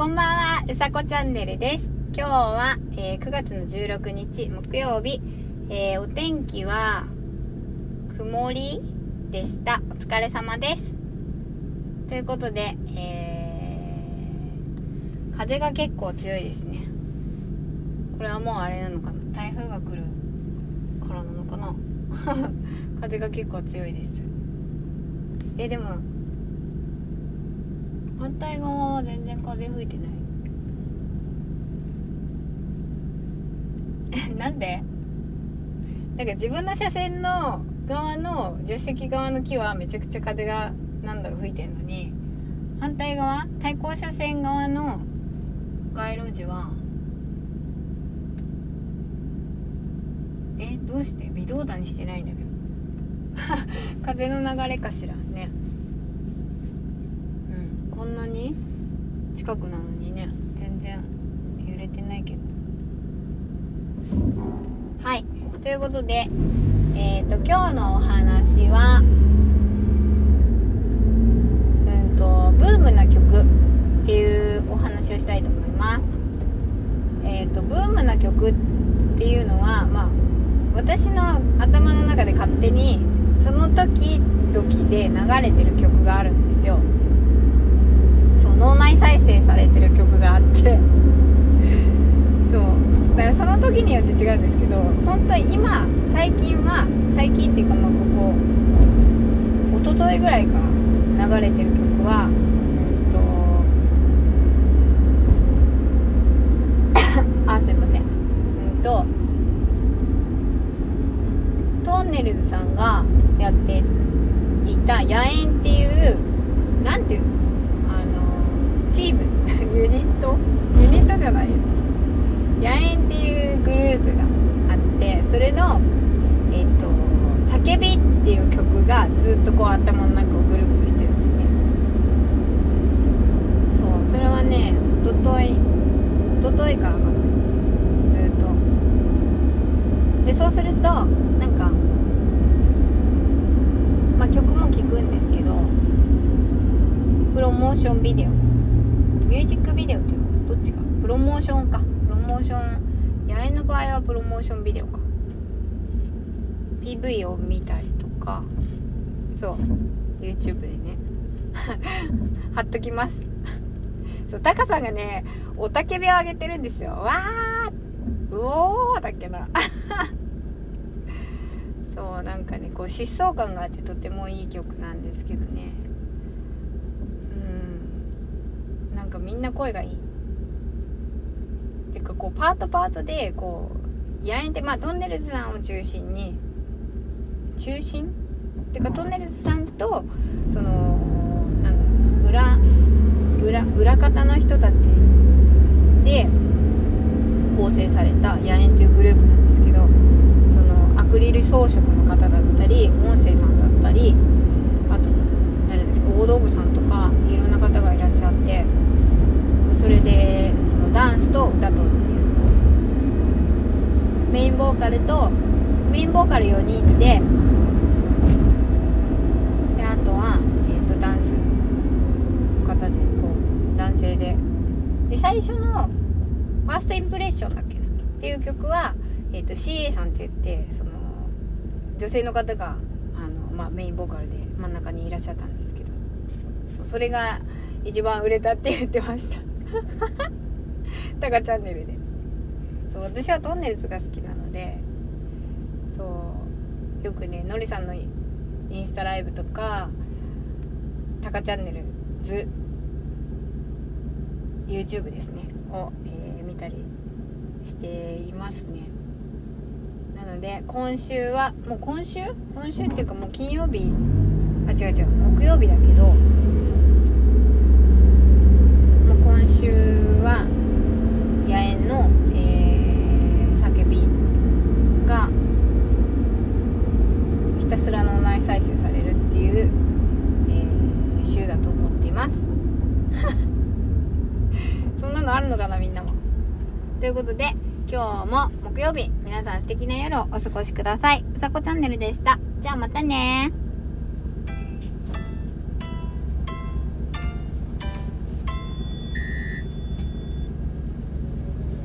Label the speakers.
Speaker 1: こんばんは、うさこチャンネルです。今日は、えー9月の16日木曜日、えーお天気は曇りでした。お疲れ様です。ということで、えー風が結構強いですね。これはもうあれなのかな？台風が来るからなのかな？風が結構強いです。え、でも、反対側は全然風吹いてない。なんで？なんか自分の車線の側の助手席側の木はめちゃくちゃ風がなんだろう吹いてんのに反対側対向車線側の街路樹はえどうして？微動だにしてないんだけど。風の流れかしらねうんこんなに近くなのにね全然揺れてないけど。はい。ということでえっ、と今日のお話はうんとブームな曲っていうお話をしたいと思います。えっ、とブームな曲っていうのはまあ私の頭の中で勝手にその時々で流れてる曲があるんですよ。脳内再生されてる曲があって。そう。だからその時によって違うんですけど本当に今最近は最近っていうかまあここ一昨日ぐらいから流れてる曲はうんとあすいません。うんとトンネルズさんがやっていた「野猿」っていうなんていうのチーム。ユニット？ユニットじゃないよ。野猿っていうグループがあってそれのえっ、と「叫び」っていう曲がずっとこう頭の中をぐるぐるしてるんですね。そうそれはね一昨日一昨日からかな。ずっと。でそうするとなんかまあ曲も聴くんですけどプロモーションビデオ。ミュージックビデオっていうのどっちか？プロモーションか。プロモーション八重の場合はプロモーションビデオか。PV を見たりとか。そう。YouTube でね。貼っときます。そうタカさんがねおたけびをあげてるんですよ。わーうおーだっけな。そうなんかねこう疾走感があってとてもいい曲なんですけどねうんな声がいい。てかこうパートパートでこう野猿ってまあトンネルズさんを中心に中心？ってかトンネルズさんとそのなんだ裏裏裏方の人たちで構成された野猿というグループなんですけどそのアクリル装飾の方だったり音声さんだったりあと誰だっけ大道具さんとかいろんな方がいらっしゃってそれでそのダンスと歌とっていうメインボーカルとメインボーカル4人でであとは、えー、とダンスの方でこう男性で。で最初の「ファーストインプレッション」だっけな？っていう曲は、えー、と CA さんって言ってその女性の方があの、まあ、メインボーカルで真ん中にいらっしゃったんですけど。そうそれが一番売れたって言ってました。タカチャンネルで。そう私はトンネルズが好きなのでそうよくねのりさんのインスタライブとかタカチャンネルズ YouTube ですねを、えー見たりしていますね。なので今週はもう今週？今週っていうかもう金曜日あ違う違う木曜日だけどもう今週は野猿の、えー叫びがひたすら脳内再生されるっていう、えー週だと思っていますそんなのあるのかなみんなも。ということで今日も木曜日皆さん素敵な夜をお過ごしください。うさこチャンネルでした。じゃあまたね